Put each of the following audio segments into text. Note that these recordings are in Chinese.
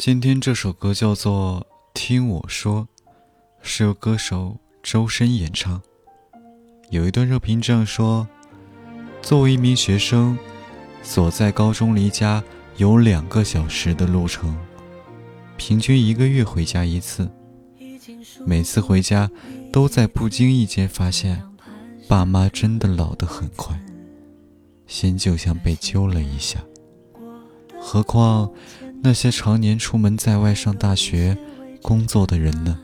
今天这首歌叫做《听我说》，是由歌手周深演唱。有一段热评这样说：作为一名学生，所在高中离家有两个小时的路程，平均一个月回家一次。每次回家，都在不经意间发现，爸妈真的老得很快，心就像被揪了一下。何况那些常年出门在外上大学、工作的人呢？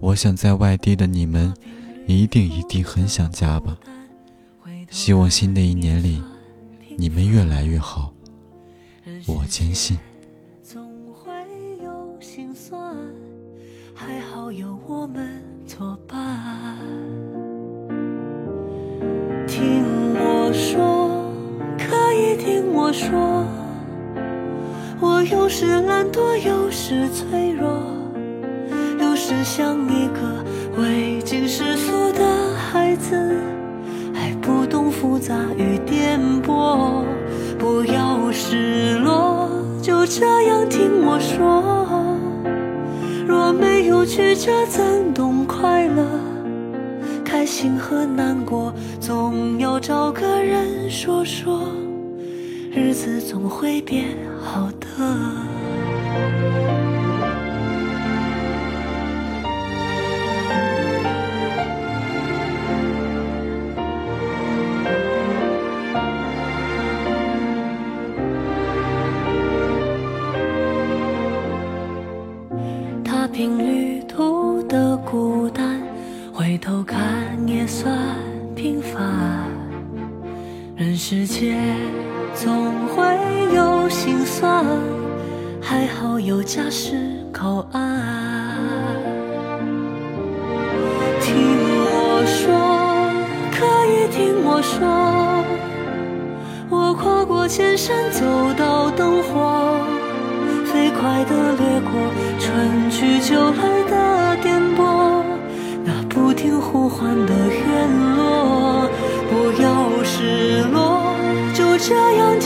我想在外地的你们，一定一定很想家吧。希望新的一年里，你们越来越好。我坚信。有我们作伴。听我说，可以听我说，我有时懒惰，有时脆弱，有时像一个未经世俗的孩子，还不懂复杂与颠簸。不要失落，就这样听我说。若没有曲折，怎懂快乐？开心和难过，总要找个人说说，日子总会变好的。踏平旅途的孤单，回头看也算平凡。人世间总会有心酸，还好有家是靠岸。听我说，可以听我说，我跨过千山，走到灯火。飞快地掠过春去秋来的颠簸，那不停呼唤的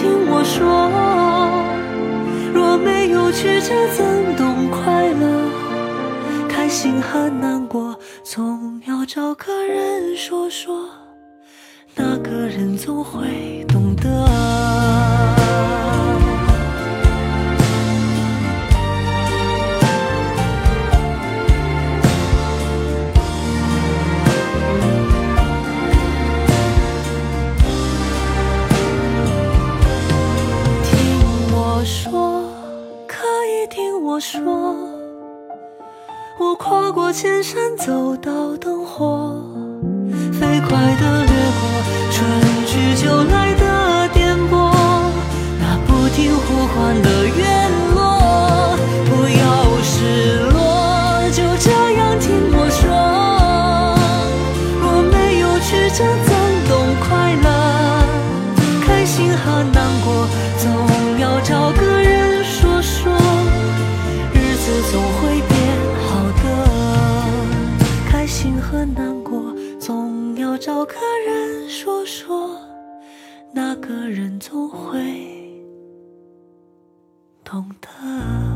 听我说。若没有曲折，怎懂快乐？开心和难过，总要找个人说说，那个人总会懂得。我说，我跨过千山，走到灯火，飞快地掠过春去秋来的颠簸，那不停呼唤的院落，不要失落，就这样听我说。若没有曲折，怎懂快乐？开心和难过，总要找个人有个人说说，那个人总会懂得。